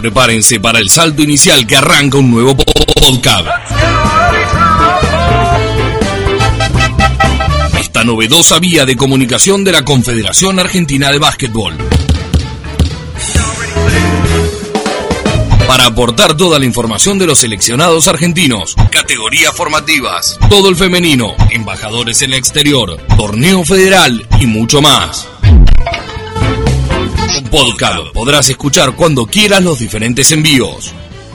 Prepárense para el salto inicial que arranca un nuevo podcast. Esta novedosa vía de comunicación de la Confederación Argentina de Básquetbol. Para aportar toda la información de los seleccionados argentinos, categorías formativas, todo el femenino, embajadores en el exterior, torneo federal y mucho más. Podcast podrás escuchar cuando quieras los diferentes envíos.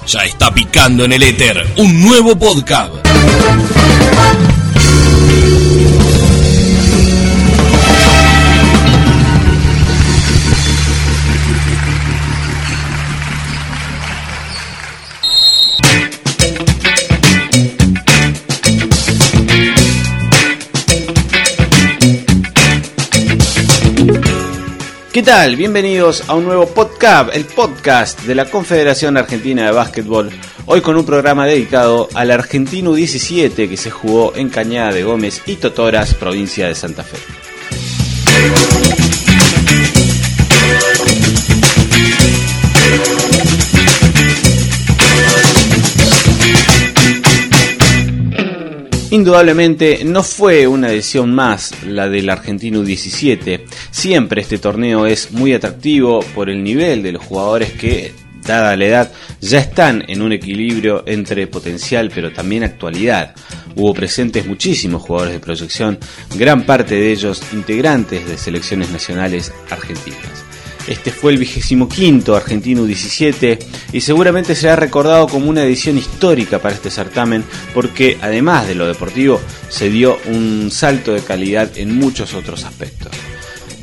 Ya está picando en el éter un nuevo podcast. ¿Qué tal? Bienvenidos a un nuevo podcast, el podcast de la Confederación Argentina de Básquetbol. Hoy con un programa dedicado al Argentino 17 que se jugó en Cañada de Gómez y Totoras, provincia de Santa Fe. Indudablemente no fue una edición más la del Argentino 17. Siempre este torneo es muy atractivo por el nivel de los jugadores que, dada la edad, ya están en un equilibrio entre potencial pero también actualidad. Hubo presentes muchísimos jugadores de proyección, gran parte de ellos integrantes de selecciones nacionales argentinas. Este fue el vigésimo quinto Argentino 17 y seguramente será recordado como una edición histórica para este certamen porque además de lo deportivo se dio un salto de calidad en muchos otros aspectos.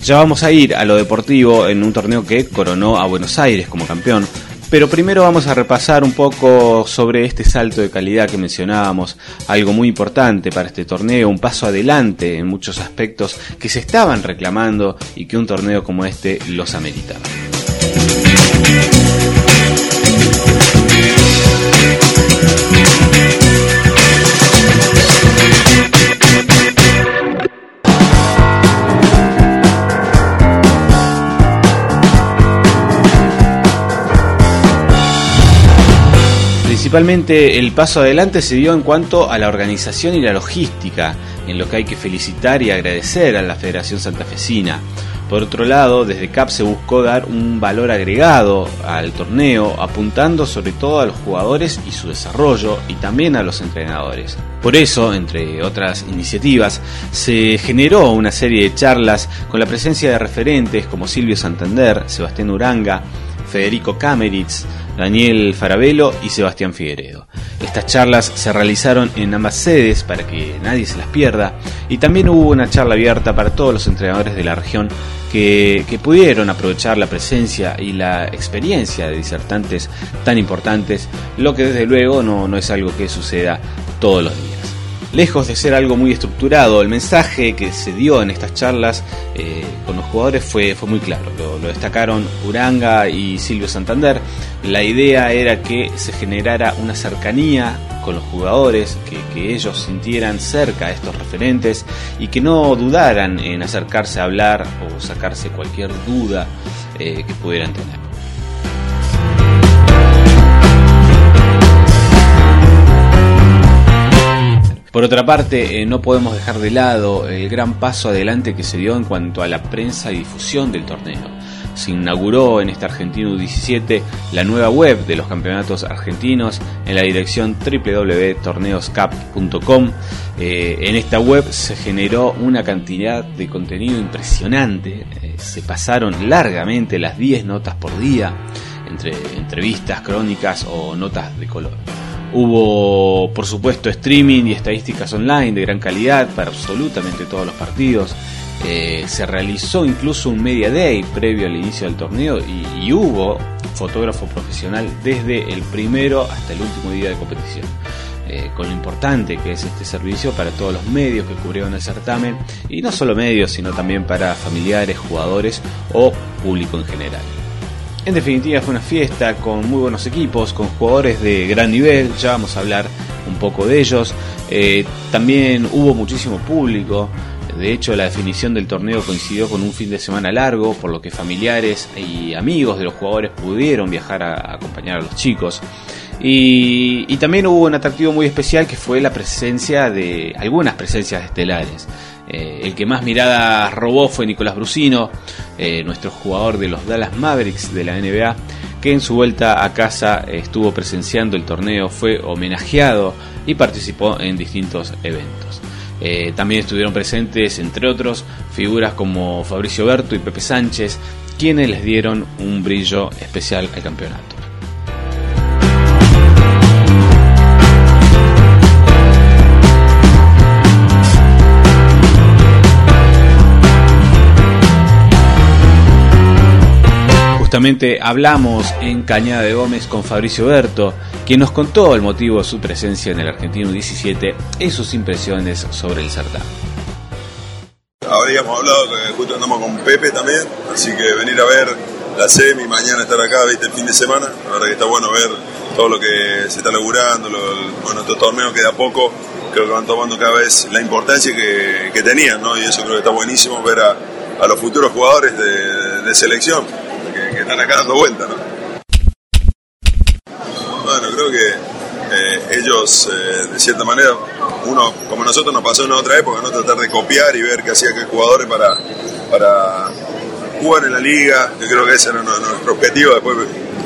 Ya vamos a ir a lo deportivo en un torneo que coronó a Buenos Aires como campeón, pero primero vamos a repasar un poco sobre este salto de calidad que mencionábamos, algo muy importante para este torneo, un paso adelante en muchos aspectos que se estaban reclamando y que un torneo como este los ameritaba. Principalmente el paso adelante se dio en cuanto a la organización y la logística, en lo que hay que felicitar y agradecer a la Federación Santafesina. Por otro lado, desde CAP se buscó dar un valor agregado al torneo, apuntando sobre todo a los jugadores y su desarrollo y también a los entrenadores. Por eso, entre otras iniciativas, se generó una serie de charlas con la presencia de referentes como Silvio Santander, Sebastián Uranga, Federico Cameritz, Daniel Farabelo y Sebastián Figueredo. Estas charlas se realizaron en ambas sedes para que nadie se las pierda y también hubo una charla abierta para todos los entrenadores de la región que, pudieron aprovechar la presencia y la experiencia de disertantes tan importantes, lo que desde luego no, no es algo que suceda todos los días. Lejos de ser algo muy estructurado, el mensaje que se dio en estas charlas eh, con los jugadores fue, fue muy claro. Lo, destacaron Uranga y Silvio Santander. La idea era que se generara una cercanía con los jugadores, que, ellos sintieran cerca a estos referentes y que no dudaran en acercarse a hablar o sacarse cualquier duda eh, que pudieran tener. Por otra parte, eh, no podemos dejar de lado el gran paso adelante que se dio en cuanto a la prensa y difusión del torneo. Se inauguró en este Argentino 17 la nueva web de los campeonatos argentinos en la dirección www.torneoscap.com. Eh, en esta web se generó una cantidad de contenido impresionante. Eh, se pasaron largamente las 10 notas por día entre entrevistas, crónicas o notas de color. Hubo, por supuesto, streaming y estadísticas online de gran calidad para absolutamente todos los partidos. Eh, se realizó incluso un Media Day previo al inicio del torneo y, hubo fotógrafo profesional desde el primero hasta el último día de competición. Eh, con lo importante que es este servicio para todos los medios que cubrieron el certamen y no solo medios, sino también para familiares, jugadores o público en general. En definitiva fue una fiesta con muy buenos equipos, con jugadores de gran nivel, ya vamos a hablar un poco de ellos. Eh, también hubo muchísimo público De hecho, la definición del torneo coincidió con un fin de semana largo, por lo que familiares y amigos de los jugadores pudieron viajar a acompañar a los chicos. Y, también hubo un atractivo muy especial que fue la presencia de algunas presencias estelares. Eh, el que más miradas robó fue Nicolás Brusino, eh, nuestro jugador de los Dallas Mavericks de la NBA, que en su vuelta a casa estuvo presenciando el torneo, fue homenajeado y participó en distintos eventos. Eh, también estuvieron presentes, entre otros, figuras como Fabricio Berto y Pepe Sánchez, quienes les dieron un brillo especial al campeonato. Justamente hablamos en Cañada de Gómez con Fabricio Berto, quien nos contó el motivo de su presencia en el Argentino 17 y sus impresiones sobre el certamen. Habríamos hablado que justo andamos con Pepe también, así que venir a ver la semi, mañana estar acá, viste, el fin de semana, la verdad que está bueno ver todo lo que se está laburando, bueno, estos torneos que de a poco creo que van tomando cada vez la importancia que, tenían, ¿no? Y eso creo que está buenísimo ver a, los futuros jugadores de selección que, están acá dando vuelta, ¿no? Bueno, creo que eh, ellos, eh, de cierta manera, uno, como nosotros nos pasó en otra época, ¿no? Tratar de copiar y ver qué hacía qué jugadores para, para jugar en la liga. Yo creo que ese era nuestro objetivo. Después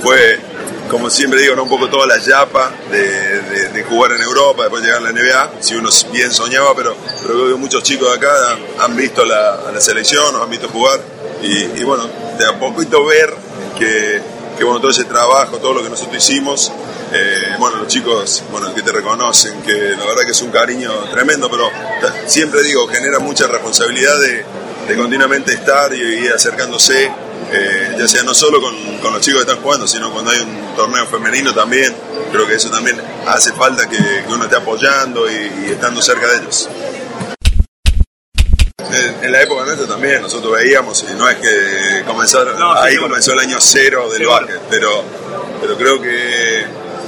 fue, como siempre digo, ¿no? un poco toda la yapa de, jugar en Europa, después llegar a la NBA. Si uno bien soñaba, pero, creo que muchos chicos de acá han, visto la, la selección, nos han visto jugar. Y, bueno, de a poquito ver que, bueno, todo ese trabajo, todo lo que nosotros hicimos, eh, bueno, los chicos, bueno, que te reconocen, que la verdad que es un cariño tremendo, pero siempre digo, genera mucha responsabilidad de, continuamente estar y, ir acercándose, eh, ya sea no solo con, los chicos que están jugando, sino cuando hay un torneo femenino también, creo que eso también hace falta que, uno esté apoyando y estando cerca de ellos. En, la época nuestra también nosotros veíamos, y no es que comenzaron, ahí comenzó el año cero del básquet, pero, pero creo que,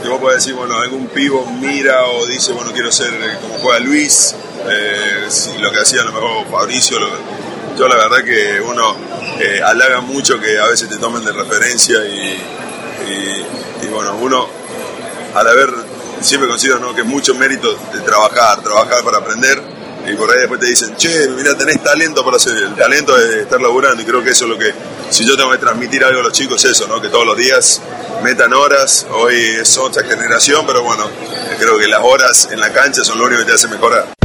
que vos podés decir, bueno, algún pivo mira o dice, bueno, quiero ser como juega Luis, eh, lo que hacía a lo mejor Fabricio, yo la verdad que uno eh, halaga mucho que a veces te tomen de referencia y, bueno, uno al haber siempre considero ¿no? que es mucho mérito de trabajar, trabajar para aprender y por ahí después te dicen, che, mira, tenés talento para hacer el talento de estar laburando y creo que eso es lo que, si yo tengo que transmitir algo a los chicos, es eso, ¿no? Que todos los días metan horas, hoy es otra generación, pero bueno, creo que las horas en la cancha son lo único que te hace mejorar.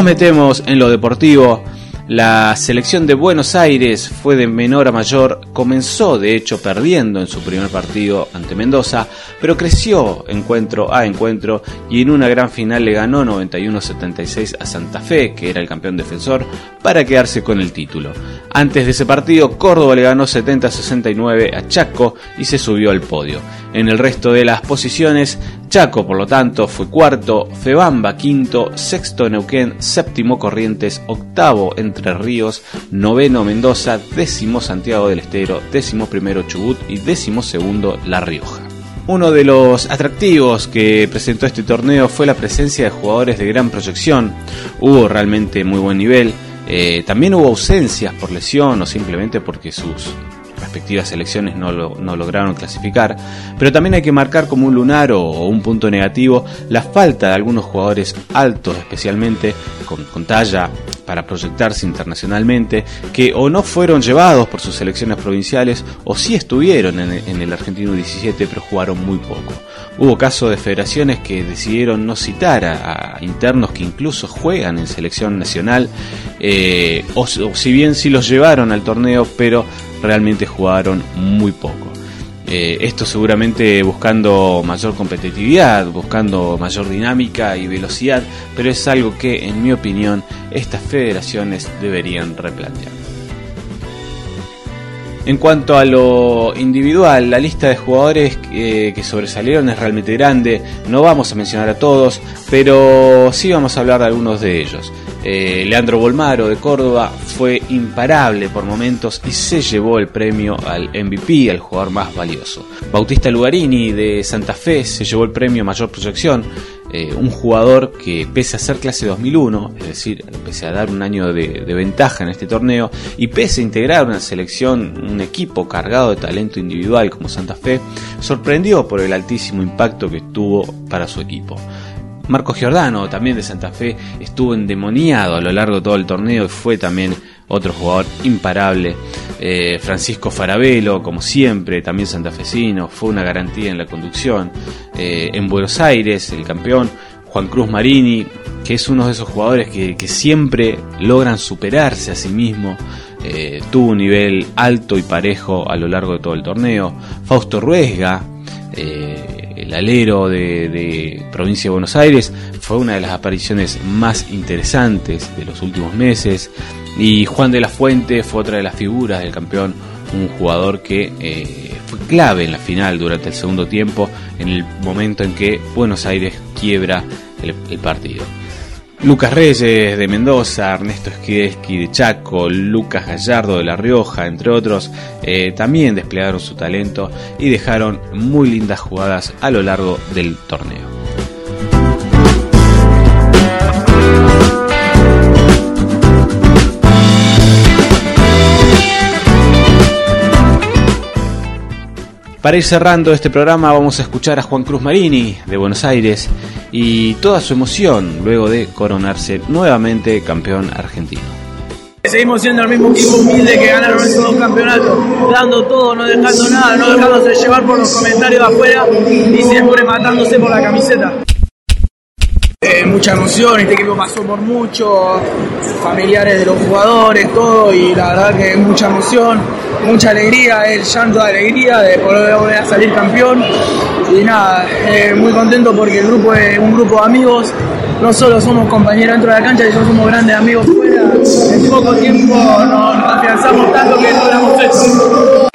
Nos metemos en lo deportivo. La selección de Buenos Aires fue de menor a mayor, comenzó de hecho perdiendo en su primer partido ante Mendoza, pero creció encuentro a encuentro y en una gran final le ganó 91-76 a Santa Fe, que era el campeón defensor, para quedarse con el título. Antes de ese partido, Córdoba le ganó 70-69 a Chaco y se subió al podio. En el resto de las posiciones, Chaco, por lo tanto, fue cuarto, Febamba quinto, sexto Neuquén, séptimo Corrientes, octavo Entre Ríos, noveno Mendoza, décimo Santiago del Estero, décimo primero Chubut. Y décimo segundo La Rioja. Uno de los atractivos que presentó este torneo fue la presencia de jugadores de gran proyección. Hubo realmente muy buen nivel. Eh, también hubo ausencias por lesión o simplemente porque sus respectivas selecciones no, lograron clasificar, pero también hay que marcar como un lunar o, un punto negativo la falta de algunos jugadores altos, especialmente con, talla para proyectarse internacionalmente, que o no fueron llevados por sus selecciones provinciales o sí estuvieron en, el Argentino 17 pero jugaron muy poco. Hubo casos de federaciones que decidieron no citar a, internos que incluso juegan en selección nacional, eh, o, si bien sí los llevaron al torneo, pero realmente jugaron muy poco. Eh, esto seguramente buscando mayor competitividad, buscando mayor dinámica y velocidad, pero es algo que, en mi opinión, estas federaciones deberían replantear. En cuanto a lo individual, la lista de jugadores eh, que sobresalieron es realmente grande. No vamos a mencionar a todos, pero sí vamos a hablar de algunos de ellos. Eh, Leandro Bolmaro de Córdoba fue imparable por momentos y se llevó el premio al MVP, al jugador más valioso. Bautista Lugarini de Santa Fe se llevó el premio Mayor Proyección. Eh, un jugador que pese a ser clase 2001, es decir, pese a dar un año de, ventaja en este torneo y pese a integrar una selección, un equipo cargado de talento individual como Santa Fe, sorprendió por el altísimo impacto que tuvo para su equipo. Marcos Giordano, también de Santa Fe, estuvo endemoniado a lo largo de todo el torneo y fue también otro jugador imparable. Eh, Francisco Farabelo, como siempre, también santafesino, fue una garantía en la conducción. Eh, en Buenos Aires, el campeón, Juan Cruz Marini, que es uno de esos jugadores que, siempre logran superarse a sí mismo. Eh, tuvo un nivel alto y parejo a lo largo de todo el torneo. Fausto Ruesga, el alero de, provincia de Buenos Aires, fue una de las apariciones más interesantes de los últimos meses. Y Juan de la Fuente fue otra de las figuras del campeón, un jugador que eh, fue clave en la final durante el segundo tiempo, en el momento en que Buenos Aires quiebra el partido. Lucas Reyes de Mendoza, Ernesto Esquideski de Chaco, Lucas Gallardo de La Rioja, entre otros, eh, también desplegaron su talento y dejaron muy lindas jugadas a lo largo del torneo. Para ir cerrando este programa vamos a escuchar a Juan Cruz Marini de Buenos Aires y toda su emoción luego de coronarse nuevamente campeón argentino. Seguimos siendo el mismo equipo humilde que ganaron esos dos campeonatos, dando todo, no dejando nada, no dejándose llevar por los comentarios de afuera y siempre matándose por la camiseta. Eh, mucha emoción, este equipo pasó por mucho, familiares de los jugadores, todo, y la verdad que mucha emoción mucha alegría, el llanto de alegría de poder volver a salir campeón. Y nada, eh, muy contento porque el grupo es un grupo de amigos. No solo somos compañeros dentro de la cancha, sino somos grandes amigos fuera. En poco tiempo nos, afianzamos tanto que logramos esto.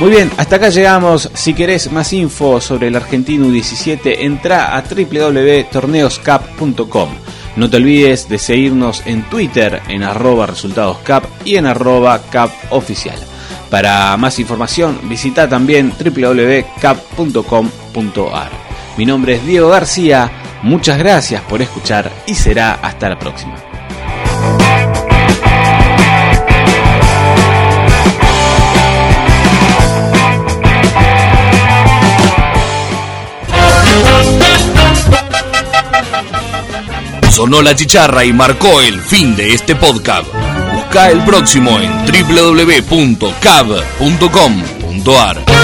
Muy bien, hasta acá llegamos. Si querés más info sobre el Argentino 17, entra a www.torneoscap.com. No te olvides de seguirnos en Twitter en arroba resultadoscap y en arroba capoficial. Para más información visita también www.cap.com.ar. Mi nombre es Diego García, muchas gracias por escuchar y será hasta la próxima. Sonó la chicharra y marcó el fin de este podcast. Busca el próximo en www.cab.com.ar.